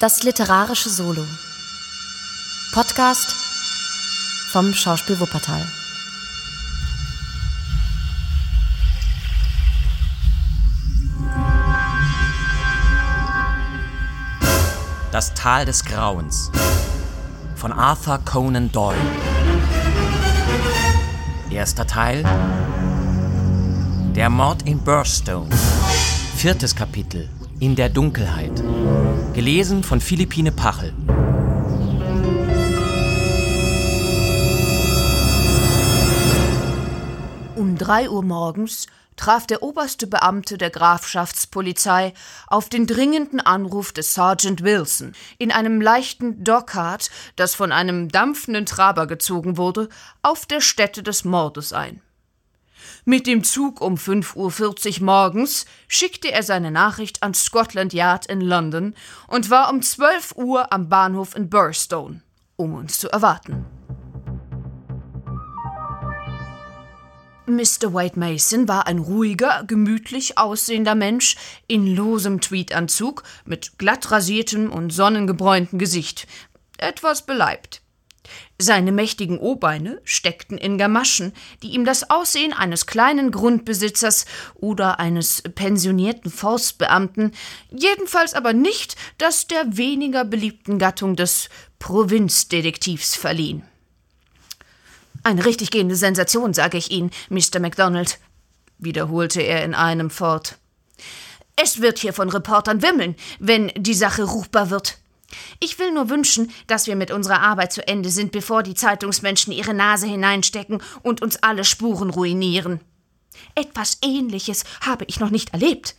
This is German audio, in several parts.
Das literarische Solo. Podcast vom Schauspiel Wuppertal. Das Tal des Grauens von Arthur Conan Doyle. Erster Teil Der Mord in Burstone. Viertes Kapitel In der Dunkelheit. Gelesen von Philippine Pachel. Um drei Uhr morgens traf der oberste Beamte der Grafschaftspolizei auf den dringenden Anruf des Sergeant Wilson in einem leichten Dockart, das von einem dampfenden Traber gezogen wurde, auf der Stätte des Mordes ein. Mit dem Zug um 5.40 Uhr morgens schickte er seine Nachricht an Scotland Yard in London und war um 12 Uhr am Bahnhof in Burstone, um uns zu erwarten. Mr. White Mason war ein ruhiger, gemütlich aussehender Mensch in losem Tweedanzug mit glatt rasiertem und sonnengebräunten Gesicht, etwas beleibt. Seine mächtigen O-Beine steckten in Gamaschen, die ihm das Aussehen eines kleinen Grundbesitzers oder eines pensionierten Forstbeamten, jedenfalls aber nicht das der weniger beliebten Gattung des Provinzdetektivs verliehen. Eine richtig gehende Sensation, sage ich Ihnen, Mr. MacDonald, wiederholte er in einem fort. Es wird hier von Reportern wimmeln, wenn die Sache ruchbar wird. Ich will nur wünschen, dass wir mit unserer Arbeit zu Ende sind, bevor die Zeitungsmenschen ihre Nase hineinstecken und uns alle Spuren ruinieren. Etwas Ähnliches habe ich noch nicht erlebt.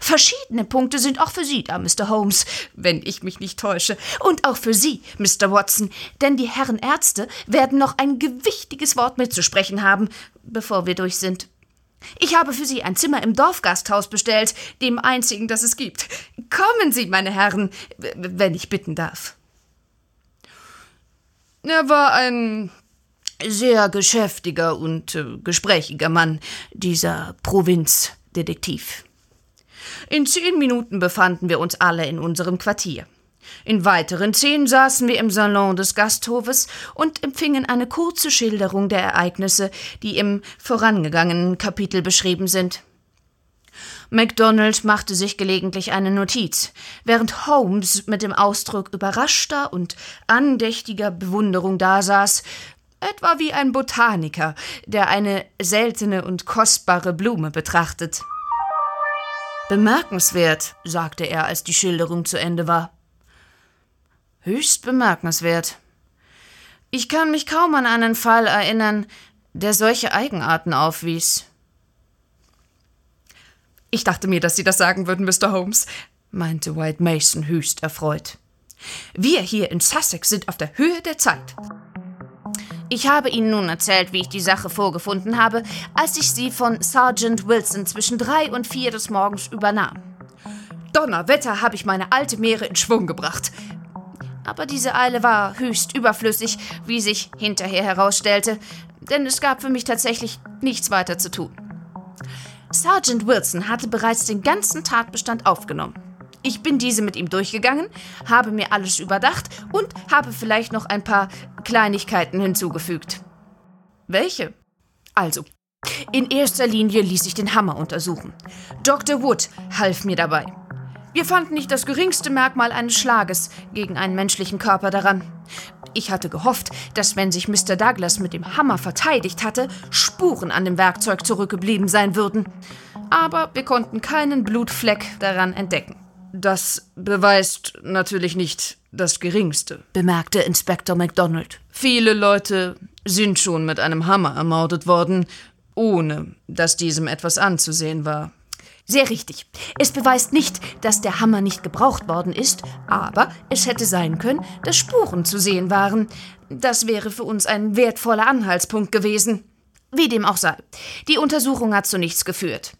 Verschiedene Punkte sind auch für Sie da, Mr. Holmes, wenn ich mich nicht täusche. Und auch für Sie, Mr. Watson, denn die Herren Ärzte werden noch ein gewichtiges Wort mitzusprechen haben, bevor wir durch sind. Ich habe für Sie ein Zimmer im Dorfgasthaus bestellt, dem einzigen, das es gibt. Kommen Sie, meine Herren, wenn ich bitten darf. Er war ein sehr geschäftiger und äh, gesprächiger Mann, dieser Provinzdetektiv. In zehn Minuten befanden wir uns alle in unserem Quartier. In weiteren zehn saßen wir im Salon des Gasthofes und empfingen eine kurze Schilderung der Ereignisse, die im vorangegangenen Kapitel beschrieben sind. MacDonald machte sich gelegentlich eine Notiz, während Holmes mit dem Ausdruck überraschter und andächtiger Bewunderung dasaß, etwa wie ein Botaniker, der eine seltene und kostbare Blume betrachtet. Bemerkenswert, sagte er, als die Schilderung zu Ende war. Höchst bemerkenswert. Ich kann mich kaum an einen Fall erinnern, der solche Eigenarten aufwies. Ich dachte mir, dass Sie das sagen würden, Mr. Holmes, meinte White Mason höchst erfreut. Wir hier in Sussex sind auf der Höhe der Zeit. Ich habe Ihnen nun erzählt, wie ich die Sache vorgefunden habe, als ich sie von Sergeant Wilson zwischen drei und vier des Morgens übernahm. Donnerwetter habe ich meine alte Meere in Schwung gebracht. Aber diese Eile war höchst überflüssig, wie sich hinterher herausstellte, denn es gab für mich tatsächlich nichts weiter zu tun. Sergeant Wilson hatte bereits den ganzen Tatbestand aufgenommen. Ich bin diese mit ihm durchgegangen, habe mir alles überdacht und habe vielleicht noch ein paar Kleinigkeiten hinzugefügt. Welche? Also, in erster Linie ließ ich den Hammer untersuchen. Dr. Wood half mir dabei. Wir fanden nicht das geringste Merkmal eines Schlages gegen einen menschlichen Körper daran. Ich hatte gehofft, dass wenn sich Mr. Douglas mit dem Hammer verteidigt hatte, Spuren an dem Werkzeug zurückgeblieben sein würden. Aber wir konnten keinen Blutfleck daran entdecken. Das beweist natürlich nicht das Geringste, bemerkte Inspektor MacDonald. Viele Leute sind schon mit einem Hammer ermordet worden, ohne dass diesem etwas anzusehen war. Sehr richtig. Es beweist nicht, dass der Hammer nicht gebraucht worden ist, aber es hätte sein können, dass Spuren zu sehen waren. Das wäre für uns ein wertvoller Anhaltspunkt gewesen. Wie dem auch sei. Die Untersuchung hat zu nichts geführt.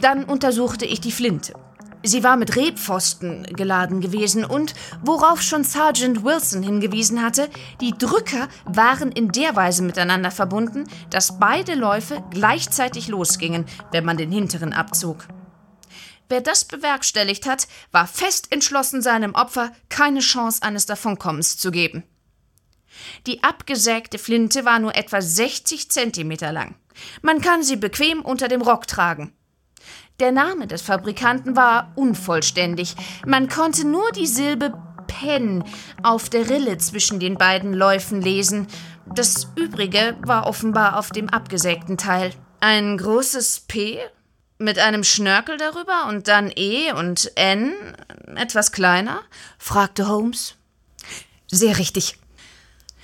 Dann untersuchte ich die Flinte. Sie war mit Rebpfosten geladen gewesen und, worauf schon Sergeant Wilson hingewiesen hatte, die Drücker waren in der Weise miteinander verbunden, dass beide Läufe gleichzeitig losgingen, wenn man den hinteren abzog. Wer das bewerkstelligt hat, war fest entschlossen, seinem Opfer keine Chance eines Davonkommens zu geben. Die abgesägte Flinte war nur etwa 60 Zentimeter lang. Man kann sie bequem unter dem Rock tragen. Der Name des Fabrikanten war unvollständig. Man konnte nur die Silbe Pen auf der Rille zwischen den beiden Läufen lesen. Das übrige war offenbar auf dem abgesägten Teil. Ein großes P mit einem Schnörkel darüber und dann E und N, etwas kleiner? fragte Holmes. Sehr richtig.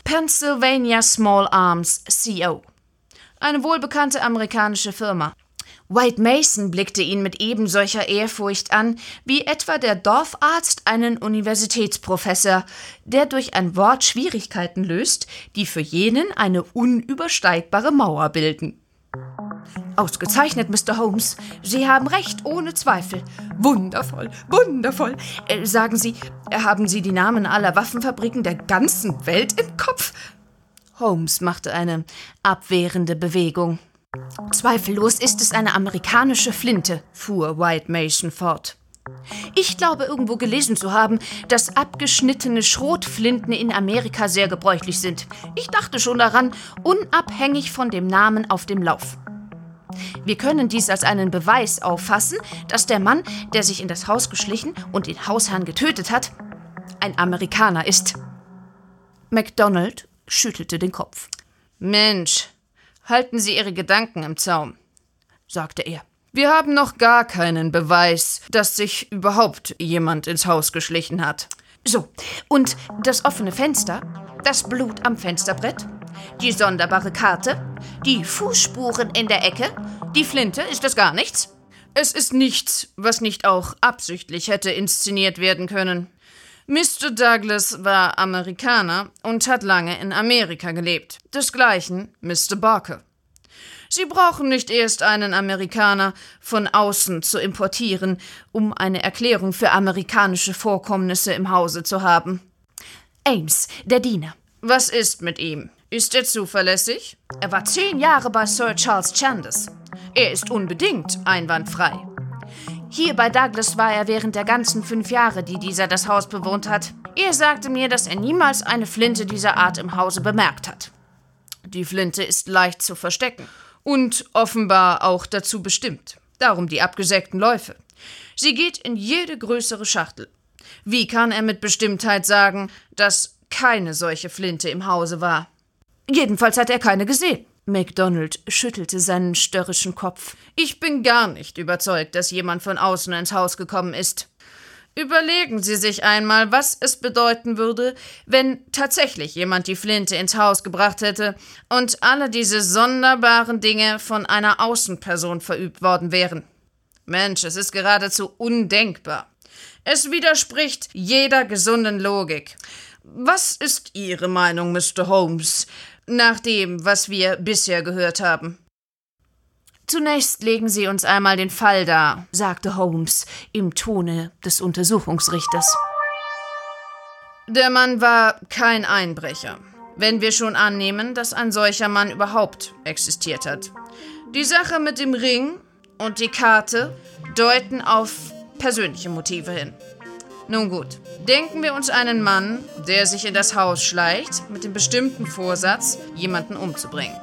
Pennsylvania Small Arms CO. Eine wohlbekannte amerikanische Firma. White Mason blickte ihn mit ebensolcher Ehrfurcht an, wie etwa der Dorfarzt einen Universitätsprofessor, der durch ein Wort Schwierigkeiten löst, die für jenen eine unübersteigbare Mauer bilden. Ausgezeichnet, Mr. Holmes. Sie haben recht, ohne Zweifel. Wundervoll, wundervoll. Äh, sagen Sie, haben Sie die Namen aller Waffenfabriken der ganzen Welt im Kopf? Holmes machte eine abwehrende Bewegung. Zweifellos ist es eine amerikanische Flinte, fuhr White Mason fort. Ich glaube irgendwo gelesen zu haben, dass abgeschnittene Schrotflinten in Amerika sehr gebräuchlich sind. Ich dachte schon daran, unabhängig von dem Namen auf dem Lauf. Wir können dies als einen Beweis auffassen, dass der Mann, der sich in das Haus geschlichen und den Hausherrn getötet hat, ein Amerikaner ist. MacDonald schüttelte den Kopf. Mensch, halten Sie Ihre Gedanken im Zaum, sagte er. Wir haben noch gar keinen Beweis, dass sich überhaupt jemand ins Haus geschlichen hat. So, und das offene Fenster, das Blut am Fensterbrett, die sonderbare Karte, die Fußspuren in der Ecke, die Flinte, ist das gar nichts? Es ist nichts, was nicht auch absichtlich hätte inszeniert werden können. Mr. Douglas war Amerikaner und hat lange in Amerika gelebt. Desgleichen Mr. Barker. Sie brauchen nicht erst einen Amerikaner von außen zu importieren, um eine Erklärung für amerikanische Vorkommnisse im Hause zu haben. Ames, der Diener. Was ist mit ihm? Ist er zuverlässig? Er war zehn Jahre bei Sir Charles Chandos. Er ist unbedingt einwandfrei. Hier bei Douglas war er während der ganzen fünf Jahre, die dieser das Haus bewohnt hat. Er sagte mir, dass er niemals eine Flinte dieser Art im Hause bemerkt hat. Die Flinte ist leicht zu verstecken und offenbar auch dazu bestimmt. Darum die abgesägten Läufe. Sie geht in jede größere Schachtel. Wie kann er mit Bestimmtheit sagen, dass keine solche Flinte im Hause war? Jedenfalls hat er keine gesehen. MacDonald schüttelte seinen störrischen Kopf. Ich bin gar nicht überzeugt, dass jemand von außen ins Haus gekommen ist. Überlegen Sie sich einmal, was es bedeuten würde, wenn tatsächlich jemand die Flinte ins Haus gebracht hätte und alle diese sonderbaren Dinge von einer Außenperson verübt worden wären. Mensch, es ist geradezu undenkbar. Es widerspricht jeder gesunden Logik. Was ist Ihre Meinung, Mr. Holmes? Nach dem, was wir bisher gehört haben. Zunächst legen Sie uns einmal den Fall dar, sagte Holmes im Tone des Untersuchungsrichters. Der Mann war kein Einbrecher, wenn wir schon annehmen, dass ein solcher Mann überhaupt existiert hat. Die Sache mit dem Ring und die Karte deuten auf persönliche Motive hin. Nun gut, denken wir uns einen Mann, der sich in das Haus schleicht, mit dem bestimmten Vorsatz, jemanden umzubringen.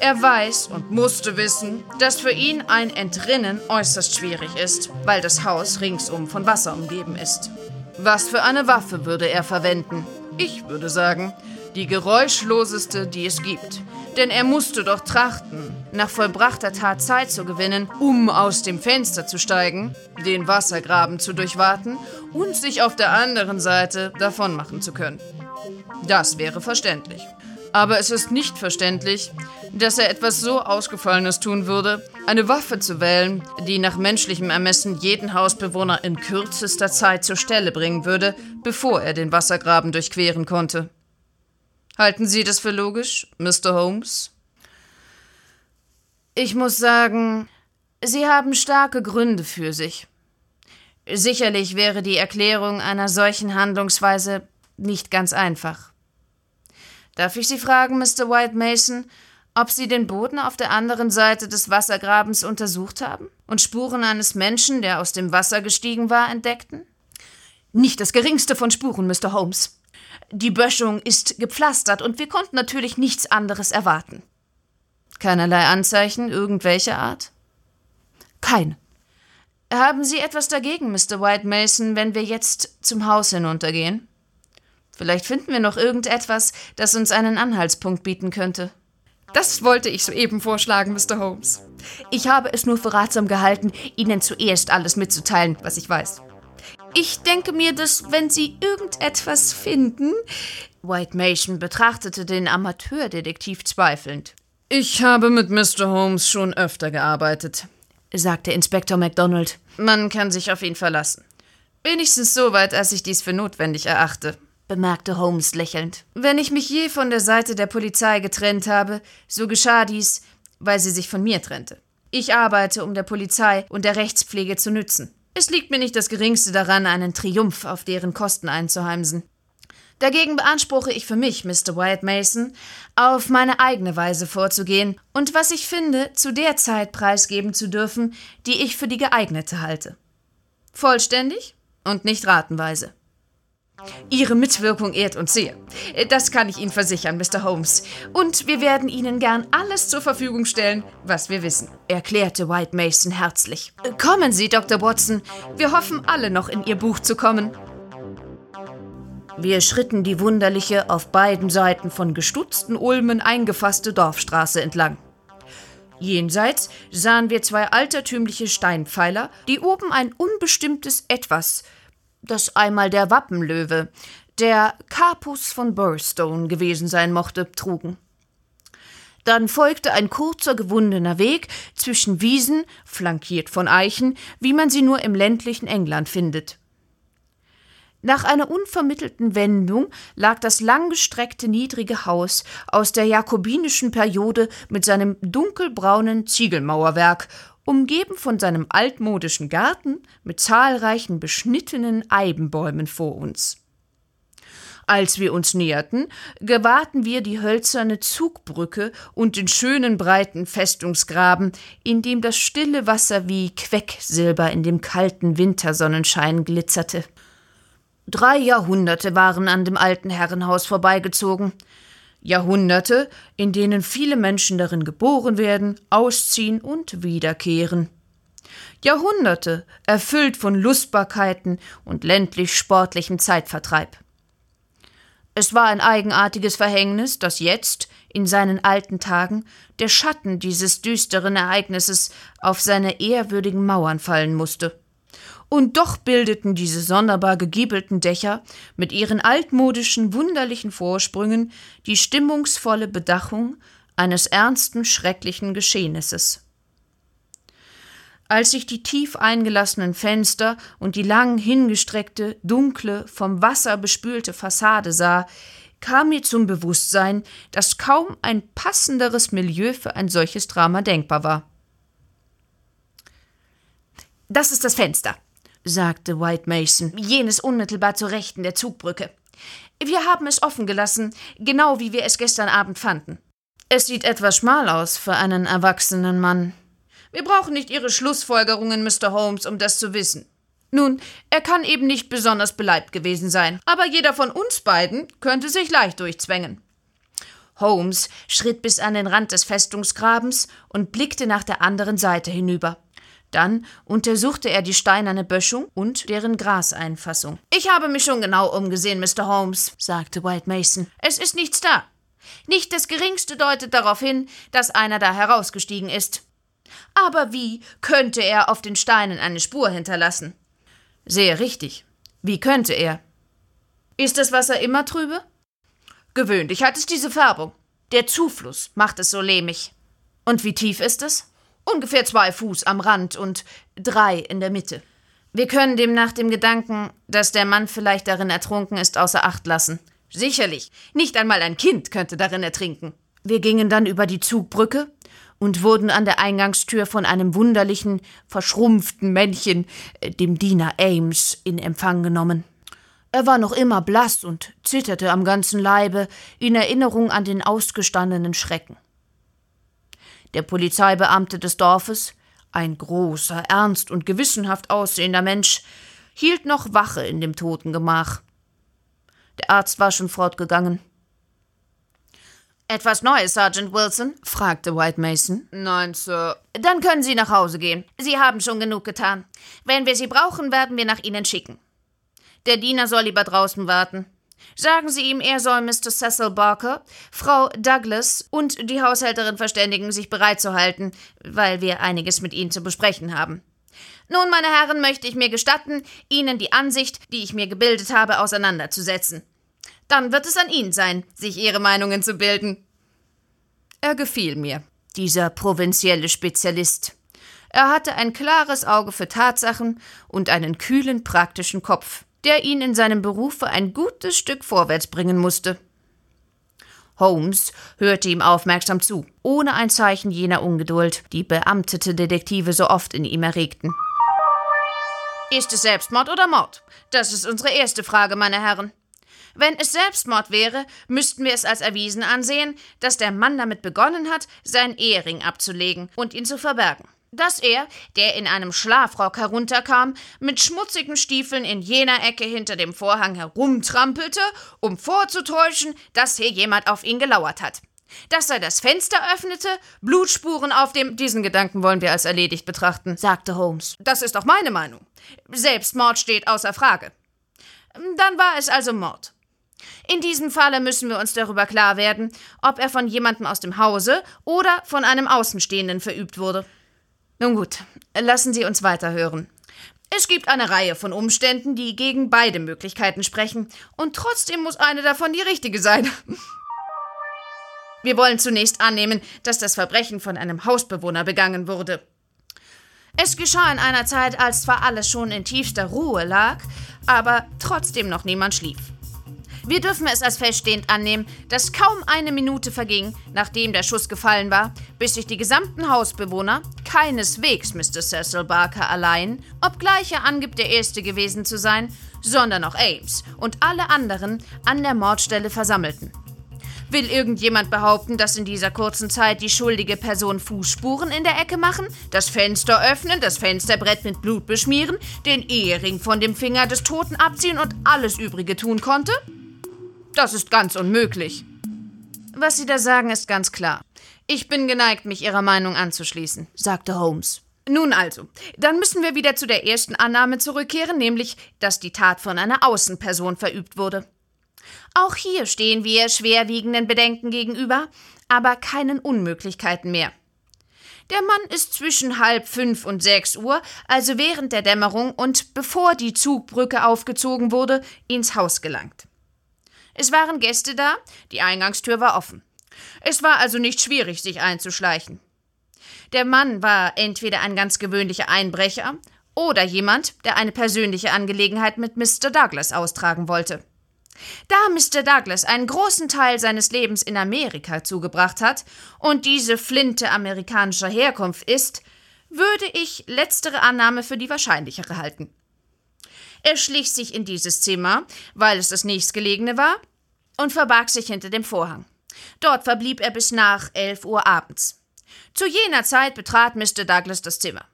Er weiß und musste wissen, dass für ihn ein Entrinnen äußerst schwierig ist, weil das Haus ringsum von Wasser umgeben ist. Was für eine Waffe würde er verwenden? Ich würde sagen, die geräuschloseste, die es gibt. Denn er musste doch trachten, nach vollbrachter Tat Zeit zu gewinnen, um aus dem Fenster zu steigen, den Wassergraben zu durchwaten und sich auf der anderen Seite davonmachen zu können. Das wäre verständlich. Aber es ist nicht verständlich, dass er etwas so Ausgefallenes tun würde, eine Waffe zu wählen, die nach menschlichem Ermessen jeden Hausbewohner in kürzester Zeit zur Stelle bringen würde, bevor er den Wassergraben durchqueren konnte. Halten Sie das für logisch, Mr. Holmes? Ich muss sagen, Sie haben starke Gründe für sich. Sicherlich wäre die Erklärung einer solchen Handlungsweise nicht ganz einfach. Darf ich Sie fragen, Mr. White Mason, ob Sie den Boden auf der anderen Seite des Wassergrabens untersucht haben und Spuren eines Menschen, der aus dem Wasser gestiegen war, entdeckten? Nicht das geringste von Spuren, Mr. Holmes. Die Böschung ist gepflastert und wir konnten natürlich nichts anderes erwarten. Keinerlei Anzeichen irgendwelcher Art? Keine. Haben Sie etwas dagegen, Mr. White Mason, wenn wir jetzt zum Haus hinuntergehen? Vielleicht finden wir noch irgendetwas, das uns einen Anhaltspunkt bieten könnte. Das wollte ich soeben vorschlagen, Mr. Holmes. Ich habe es nur für ratsam gehalten, Ihnen zuerst alles mitzuteilen, was ich weiß. Ich denke mir, dass wenn Sie irgendetwas finden. White Mason betrachtete den Amateurdetektiv zweifelnd. Ich habe mit Mr. Holmes schon öfter gearbeitet, sagte Inspektor MacDonald. Man kann sich auf ihn verlassen. Wenigstens so weit, als ich dies für notwendig erachte, bemerkte Holmes lächelnd. Wenn ich mich je von der Seite der Polizei getrennt habe, so geschah dies, weil sie sich von mir trennte. Ich arbeite, um der Polizei und der Rechtspflege zu nützen. Es liegt mir nicht das geringste daran, einen Triumph auf deren Kosten einzuheimsen. Dagegen beanspruche ich für mich, Mr. Wyatt Mason, auf meine eigene Weise vorzugehen und was ich finde, zu der Zeit preisgeben zu dürfen, die ich für die geeignete halte. Vollständig und nicht ratenweise. Ihre Mitwirkung ehrt uns sehr. Das kann ich Ihnen versichern, Mr. Holmes. Und wir werden Ihnen gern alles zur Verfügung stellen, was wir wissen, erklärte White Mason herzlich. Kommen Sie, Dr. Watson. Wir hoffen alle noch in Ihr Buch zu kommen. Wir schritten die wunderliche, auf beiden Seiten von gestutzten Ulmen eingefasste Dorfstraße entlang. Jenseits sahen wir zwei altertümliche Steinpfeiler, die oben ein unbestimmtes Etwas, das einmal der Wappenlöwe, der Carpus von Burstone gewesen sein mochte, trugen. Dann folgte ein kurzer gewundener Weg zwischen Wiesen, flankiert von Eichen, wie man sie nur im ländlichen England findet. Nach einer unvermittelten Wendung lag das langgestreckte niedrige Haus aus der jakobinischen Periode mit seinem dunkelbraunen Ziegelmauerwerk, umgeben von seinem altmodischen Garten mit zahlreichen beschnittenen Eibenbäumen vor uns. Als wir uns näherten, gewahrten wir die hölzerne Zugbrücke und den schönen breiten Festungsgraben, in dem das stille Wasser wie Quecksilber in dem kalten Wintersonnenschein glitzerte. Drei Jahrhunderte waren an dem alten Herrenhaus vorbeigezogen. Jahrhunderte, in denen viele Menschen darin geboren werden, ausziehen und wiederkehren. Jahrhunderte, erfüllt von Lustbarkeiten und ländlich sportlichem Zeitvertreib. Es war ein eigenartiges Verhängnis, dass jetzt, in seinen alten Tagen, der Schatten dieses düsteren Ereignisses auf seine ehrwürdigen Mauern fallen musste. Und doch bildeten diese sonderbar gegiebelten Dächer mit ihren altmodischen, wunderlichen Vorsprüngen die stimmungsvolle Bedachung eines ernsten, schrecklichen Geschehnisses. Als ich die tief eingelassenen Fenster und die lang hingestreckte, dunkle, vom Wasser bespülte Fassade sah, kam mir zum Bewusstsein, dass kaum ein passenderes Milieu für ein solches Drama denkbar war. Das ist das Fenster, sagte White Mason, jenes unmittelbar zur Rechten der Zugbrücke. Wir haben es offen gelassen, genau wie wir es gestern Abend fanden. Es sieht etwas schmal aus für einen erwachsenen Mann. Wir brauchen nicht Ihre Schlussfolgerungen, Mr. Holmes, um das zu wissen. Nun, er kann eben nicht besonders beleibt gewesen sein, aber jeder von uns beiden könnte sich leicht durchzwängen. Holmes schritt bis an den Rand des Festungsgrabens und blickte nach der anderen Seite hinüber. Dann untersuchte er die steinerne Böschung und deren Graseinfassung. Ich habe mich schon genau umgesehen, Mr. Holmes, sagte White Mason. Es ist nichts da. Nicht das geringste deutet darauf hin, dass einer da herausgestiegen ist. Aber wie könnte er auf den Steinen eine Spur hinterlassen? Sehr richtig. Wie könnte er? Ist das Wasser immer trübe? Gewöhnlich hat es diese Färbung. Der Zufluss macht es so lehmig. Und wie tief ist es? Ungefähr zwei Fuß am Rand und drei in der Mitte. Wir können demnach dem Gedanken, dass der Mann vielleicht darin ertrunken ist, außer Acht lassen. Sicherlich. Nicht einmal ein Kind könnte darin ertrinken. Wir gingen dann über die Zugbrücke und wurden an der Eingangstür von einem wunderlichen, verschrumpften Männchen, äh, dem Diener Ames, in Empfang genommen. Er war noch immer blass und zitterte am ganzen Leibe in Erinnerung an den ausgestandenen Schrecken. Der Polizeibeamte des Dorfes, ein großer, ernst und gewissenhaft aussehender Mensch, hielt noch Wache in dem Totengemach. Der Arzt war schon fortgegangen. Etwas Neues, Sergeant Wilson? fragte White Mason. Nein, Sir. Dann können Sie nach Hause gehen. Sie haben schon genug getan. Wenn wir Sie brauchen, werden wir nach Ihnen schicken. Der Diener soll lieber draußen warten. Sagen Sie ihm, er soll Mr. Cecil Barker, Frau Douglas und die Haushälterin verständigen, sich bereit zu halten, weil wir einiges mit Ihnen zu besprechen haben. Nun, meine Herren, möchte ich mir gestatten, Ihnen die Ansicht, die ich mir gebildet habe, auseinanderzusetzen. Dann wird es an Ihnen sein, sich Ihre Meinungen zu bilden. Er gefiel mir, dieser provinzielle Spezialist. Er hatte ein klares Auge für Tatsachen und einen kühlen, praktischen Kopf, der ihn in seinem Berufe ein gutes Stück vorwärts bringen musste. Holmes hörte ihm aufmerksam zu, ohne ein Zeichen jener Ungeduld, die beamtete Detektive so oft in ihm erregten. Ist es Selbstmord oder Mord? Das ist unsere erste Frage, meine Herren. Wenn es Selbstmord wäre, müssten wir es als erwiesen ansehen, dass der Mann damit begonnen hat, seinen Ehering abzulegen und ihn zu verbergen. Dass er, der in einem Schlafrock herunterkam, mit schmutzigen Stiefeln in jener Ecke hinter dem Vorhang herumtrampelte, um vorzutäuschen, dass hier jemand auf ihn gelauert hat. Dass er das Fenster öffnete, Blutspuren auf dem. Diesen Gedanken wollen wir als erledigt betrachten, sagte Holmes. Das ist auch meine Meinung. Selbstmord steht außer Frage. Dann war es also Mord. In diesem Falle müssen wir uns darüber klar werden, ob er von jemandem aus dem Hause oder von einem Außenstehenden verübt wurde. Nun gut, lassen Sie uns weiterhören. Es gibt eine Reihe von Umständen, die gegen beide Möglichkeiten sprechen, und trotzdem muss eine davon die richtige sein. Wir wollen zunächst annehmen, dass das Verbrechen von einem Hausbewohner begangen wurde. Es geschah in einer Zeit, als zwar alles schon in tiefster Ruhe lag, aber trotzdem noch niemand schlief. Wir dürfen es als feststehend annehmen, dass kaum eine Minute verging, nachdem der Schuss gefallen war, bis sich die gesamten Hausbewohner, keineswegs Mr. Cecil Barker allein, obgleich er angibt, der Erste gewesen zu sein, sondern auch Ames und alle anderen an der Mordstelle versammelten. Will irgendjemand behaupten, dass in dieser kurzen Zeit die schuldige Person Fußspuren in der Ecke machen, das Fenster öffnen, das Fensterbrett mit Blut beschmieren, den Ehering von dem Finger des Toten abziehen und alles Übrige tun konnte? Das ist ganz unmöglich. Was Sie da sagen, ist ganz klar. Ich bin geneigt, mich Ihrer Meinung anzuschließen, sagte Holmes. Nun also, dann müssen wir wieder zu der ersten Annahme zurückkehren, nämlich, dass die Tat von einer Außenperson verübt wurde. Auch hier stehen wir schwerwiegenden Bedenken gegenüber, aber keinen Unmöglichkeiten mehr. Der Mann ist zwischen halb fünf und sechs Uhr, also während der Dämmerung und bevor die Zugbrücke aufgezogen wurde, ins Haus gelangt. Es waren Gäste da, die Eingangstür war offen. Es war also nicht schwierig, sich einzuschleichen. Der Mann war entweder ein ganz gewöhnlicher Einbrecher oder jemand, der eine persönliche Angelegenheit mit Mr. Douglas austragen wollte. Da Mr. Douglas einen großen Teil seines Lebens in Amerika zugebracht hat und diese Flinte amerikanischer Herkunft ist, würde ich letztere Annahme für die wahrscheinlichere halten. Er schlich sich in dieses Zimmer, weil es das nächstgelegene war, und verbarg sich hinter dem Vorhang. Dort verblieb er bis nach elf Uhr abends. Zu jener Zeit betrat Mr. Douglas das Zimmer.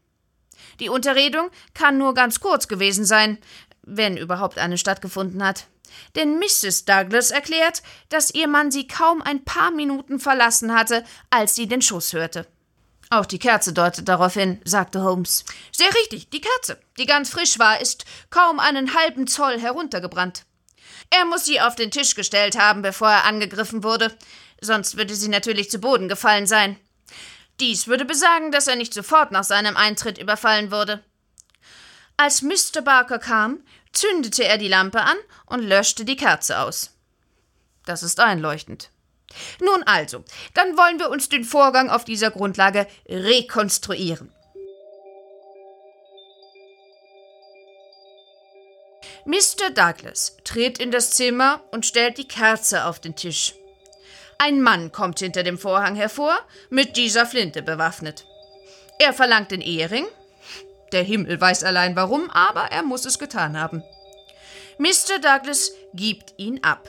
Die Unterredung kann nur ganz kurz gewesen sein, wenn überhaupt eine stattgefunden hat denn Mrs. Douglas erklärt, dass ihr Mann sie kaum ein paar Minuten verlassen hatte, als sie den Schuss hörte. Auch die Kerze deutet darauf hin, sagte Holmes. Sehr richtig, die Kerze, die ganz frisch war, ist kaum einen halben Zoll heruntergebrannt. Er muss sie auf den Tisch gestellt haben, bevor er angegriffen wurde, sonst würde sie natürlich zu Boden gefallen sein. Dies würde besagen, dass er nicht sofort nach seinem Eintritt überfallen wurde. Als Mr. Barker kam, zündete er die Lampe an und löschte die Kerze aus. Das ist einleuchtend. Nun also, dann wollen wir uns den Vorgang auf dieser Grundlage rekonstruieren. Mr. Douglas tritt in das Zimmer und stellt die Kerze auf den Tisch. Ein Mann kommt hinter dem Vorhang hervor, mit dieser Flinte bewaffnet. Er verlangt den Ehering, der Himmel weiß allein warum, aber er muss es getan haben. Mr. Douglas gibt ihn ab.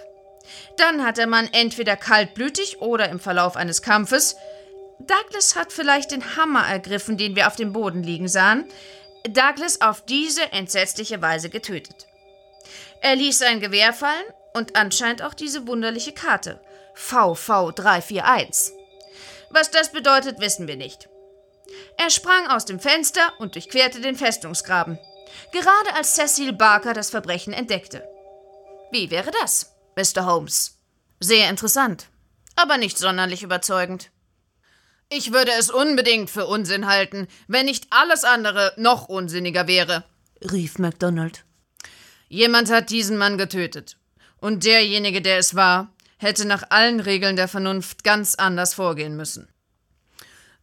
Dann hat der Mann entweder kaltblütig oder im Verlauf eines Kampfes, Douglas hat vielleicht den Hammer ergriffen, den wir auf dem Boden liegen sahen, Douglas auf diese entsetzliche Weise getötet. Er ließ sein Gewehr fallen und anscheinend auch diese wunderliche Karte. VV341. Was das bedeutet, wissen wir nicht. Er sprang aus dem Fenster und durchquerte den Festungsgraben, gerade als Cecil Barker das Verbrechen entdeckte. Wie wäre das, Mr. Holmes? Sehr interessant, aber nicht sonderlich überzeugend. Ich würde es unbedingt für Unsinn halten, wenn nicht alles andere noch unsinniger wäre, rief MacDonald. Jemand hat diesen Mann getötet. Und derjenige, der es war, hätte nach allen Regeln der Vernunft ganz anders vorgehen müssen.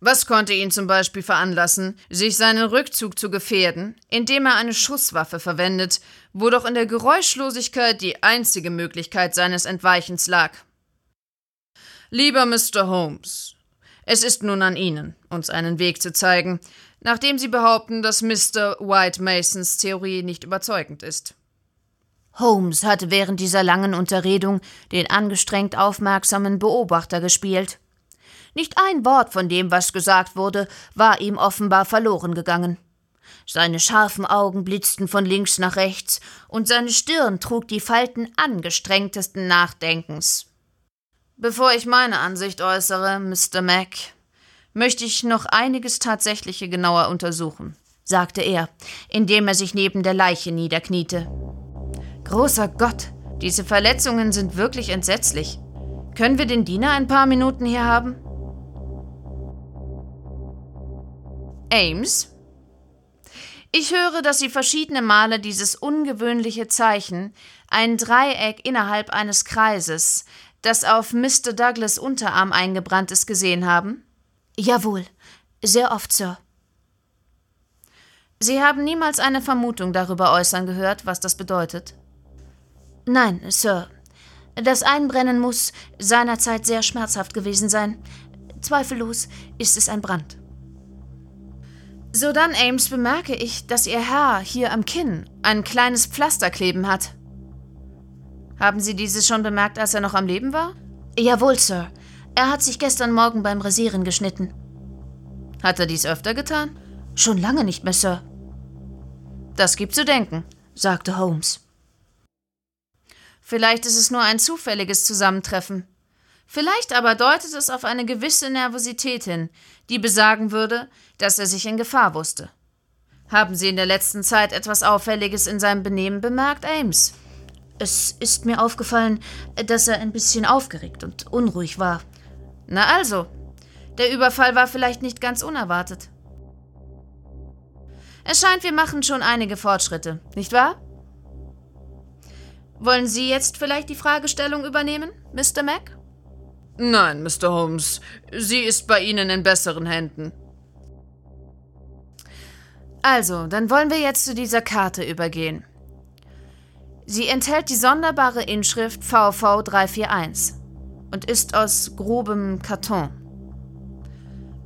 Was konnte ihn zum Beispiel veranlassen, sich seinen Rückzug zu gefährden, indem er eine Schusswaffe verwendet, wo doch in der Geräuschlosigkeit die einzige Möglichkeit seines Entweichens lag? Lieber Mr. Holmes, es ist nun an Ihnen, uns einen Weg zu zeigen, nachdem Sie behaupten, dass Mr. White Masons Theorie nicht überzeugend ist. Holmes hatte während dieser langen Unterredung den angestrengt aufmerksamen Beobachter gespielt. Nicht ein Wort von dem, was gesagt wurde, war ihm offenbar verloren gegangen. Seine scharfen Augen blitzten von links nach rechts, und seine Stirn trug die Falten angestrengtesten Nachdenkens. Bevor ich meine Ansicht äußere, Mr. Mac, möchte ich noch einiges Tatsächliche genauer untersuchen, sagte er, indem er sich neben der Leiche niederkniete. Großer Gott, diese Verletzungen sind wirklich entsetzlich. Können wir den Diener ein paar Minuten hier haben? Ames? Ich höre, dass Sie verschiedene Male dieses ungewöhnliche Zeichen, ein Dreieck innerhalb eines Kreises, das auf Mr. Douglas Unterarm eingebrannt ist, gesehen haben? Jawohl, sehr oft, Sir. Sie haben niemals eine Vermutung darüber äußern gehört, was das bedeutet? Nein, Sir. Das Einbrennen muss seinerzeit sehr schmerzhaft gewesen sein. Zweifellos ist es ein Brand. Sodann, Ames, bemerke ich, dass Ihr Herr hier am Kinn ein kleines Pflaster kleben hat. Haben Sie dieses schon bemerkt, als er noch am Leben war? Jawohl, Sir. Er hat sich gestern Morgen beim Rasieren geschnitten. Hat er dies öfter getan? Schon lange nicht mehr, Sir. Das gibt zu denken, sagte Holmes. Vielleicht ist es nur ein zufälliges Zusammentreffen. Vielleicht aber deutet es auf eine gewisse Nervosität hin, die besagen würde, dass er sich in Gefahr wusste. Haben Sie in der letzten Zeit etwas Auffälliges in seinem Benehmen bemerkt, Ames? Es ist mir aufgefallen, dass er ein bisschen aufgeregt und unruhig war. Na also, der Überfall war vielleicht nicht ganz unerwartet. Es scheint, wir machen schon einige Fortschritte, nicht wahr? Wollen Sie jetzt vielleicht die Fragestellung übernehmen, Mr. Mac? Nein, Mr. Holmes. Sie ist bei Ihnen in besseren Händen. Also, dann wollen wir jetzt zu dieser Karte übergehen. Sie enthält die sonderbare Inschrift VV 341 und ist aus grobem Karton.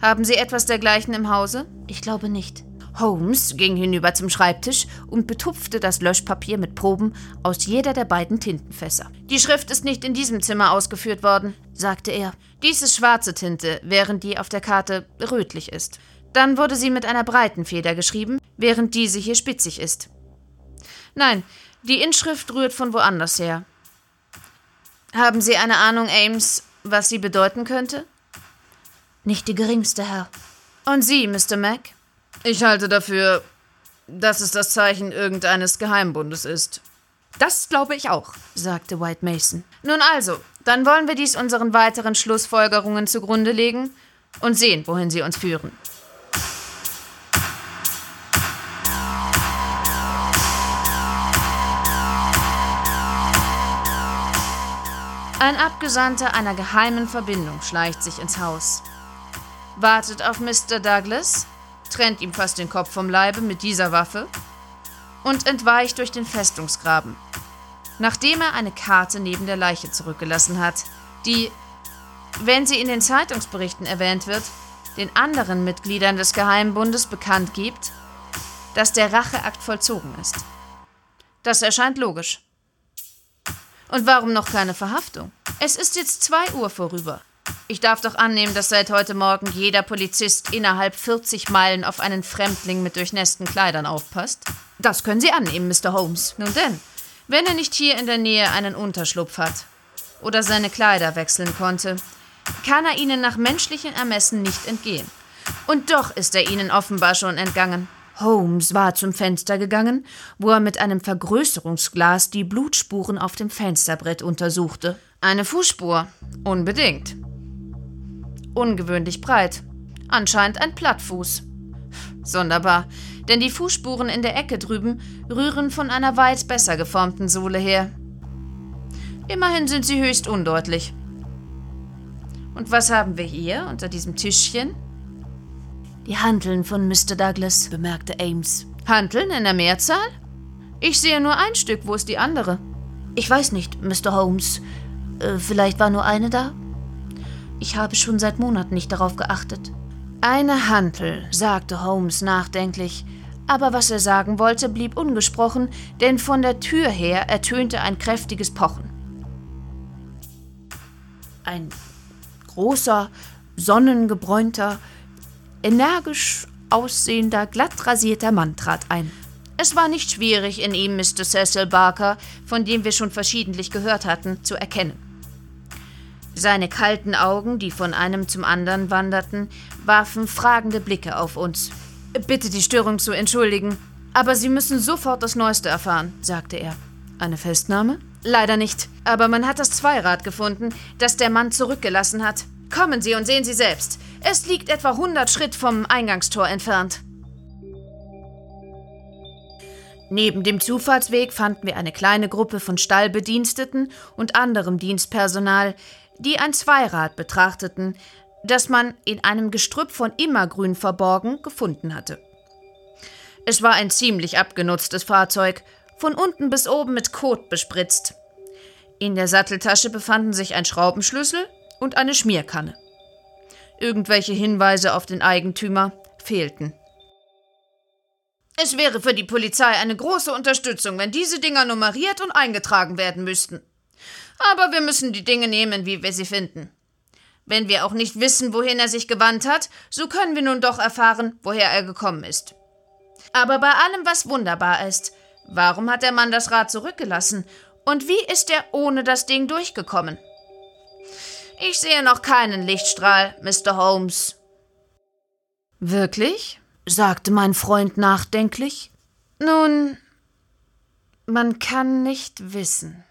Haben Sie etwas dergleichen im Hause? Ich glaube nicht. Holmes ging hinüber zum Schreibtisch und betupfte das Löschpapier mit Proben aus jeder der beiden Tintenfässer. Die Schrift ist nicht in diesem Zimmer ausgeführt worden, sagte er. Dies ist schwarze Tinte, während die auf der Karte rötlich ist. Dann wurde sie mit einer breiten Feder geschrieben, während diese hier spitzig ist. Nein, die Inschrift rührt von woanders her. Haben Sie eine Ahnung, Ames, was sie bedeuten könnte? Nicht die geringste, Herr. Und Sie, Mr. Mac? Ich halte dafür, dass es das Zeichen irgendeines Geheimbundes ist. Das glaube ich auch, sagte White Mason. Nun also, dann wollen wir dies unseren weiteren Schlussfolgerungen zugrunde legen und sehen, wohin sie uns führen. Ein Abgesandter einer geheimen Verbindung schleicht sich ins Haus. Wartet auf Mr. Douglas, trennt ihm fast den Kopf vom Leibe mit dieser Waffe und entweicht durch den Festungsgraben, nachdem er eine Karte neben der Leiche zurückgelassen hat, die, wenn sie in den Zeitungsberichten erwähnt wird, den anderen Mitgliedern des Geheimbundes bekannt gibt, dass der Racheakt vollzogen ist. Das erscheint logisch. Und warum noch keine Verhaftung? Es ist jetzt zwei Uhr vorüber. Ich darf doch annehmen, dass seit heute Morgen jeder Polizist innerhalb 40 Meilen auf einen Fremdling mit durchnässten Kleidern aufpasst. Das können Sie annehmen, Mr. Holmes. Nun denn, wenn er nicht hier in der Nähe einen Unterschlupf hat oder seine Kleider wechseln konnte, kann er ihnen nach menschlichen Ermessen nicht entgehen. Und doch ist er ihnen offenbar schon entgangen. Holmes war zum Fenster gegangen, wo er mit einem Vergrößerungsglas die Blutspuren auf dem Fensterbrett untersuchte. Eine Fußspur, unbedingt ungewöhnlich breit. Anscheinend ein Plattfuß. Sonderbar, denn die Fußspuren in der Ecke drüben rühren von einer weit besser geformten Sohle her. Immerhin sind sie höchst undeutlich. Und was haben wir hier unter diesem Tischchen? Die Hanteln von Mr. Douglas, bemerkte Ames. Hanteln in der Mehrzahl? Ich sehe nur ein Stück, wo ist die andere? Ich weiß nicht, Mr. Holmes. Äh, vielleicht war nur eine da? Ich habe schon seit Monaten nicht darauf geachtet. Eine Hantel, sagte Holmes nachdenklich, aber was er sagen wollte, blieb ungesprochen, denn von der Tür her ertönte ein kräftiges Pochen. Ein großer, sonnengebräunter, energisch aussehender, glatt rasierter Mann trat ein. Es war nicht schwierig, in ihm Mr. Cecil Barker, von dem wir schon verschiedentlich gehört hatten, zu erkennen. Seine kalten Augen, die von einem zum anderen wanderten, warfen fragende Blicke auf uns. Bitte die Störung zu entschuldigen, aber Sie müssen sofort das Neueste erfahren, sagte er. Eine Festnahme? Leider nicht, aber man hat das Zweirad gefunden, das der Mann zurückgelassen hat. Kommen Sie und sehen Sie selbst. Es liegt etwa 100 Schritt vom Eingangstor entfernt. Neben dem Zufahrtsweg fanden wir eine kleine Gruppe von Stallbediensteten und anderem Dienstpersonal, die ein Zweirad betrachteten, das man in einem Gestrüpp von Immergrün verborgen gefunden hatte. Es war ein ziemlich abgenutztes Fahrzeug, von unten bis oben mit Kot bespritzt. In der Satteltasche befanden sich ein Schraubenschlüssel und eine Schmierkanne. Irgendwelche Hinweise auf den Eigentümer fehlten. Es wäre für die Polizei eine große Unterstützung, wenn diese Dinger nummeriert und eingetragen werden müssten. Aber wir müssen die Dinge nehmen, wie wir sie finden. Wenn wir auch nicht wissen, wohin er sich gewandt hat, so können wir nun doch erfahren, woher er gekommen ist. Aber bei allem, was wunderbar ist, warum hat der Mann das Rad zurückgelassen? Und wie ist er ohne das Ding durchgekommen? Ich sehe noch keinen Lichtstrahl, Mr. Holmes. Wirklich? sagte mein Freund nachdenklich. Nun, man kann nicht wissen.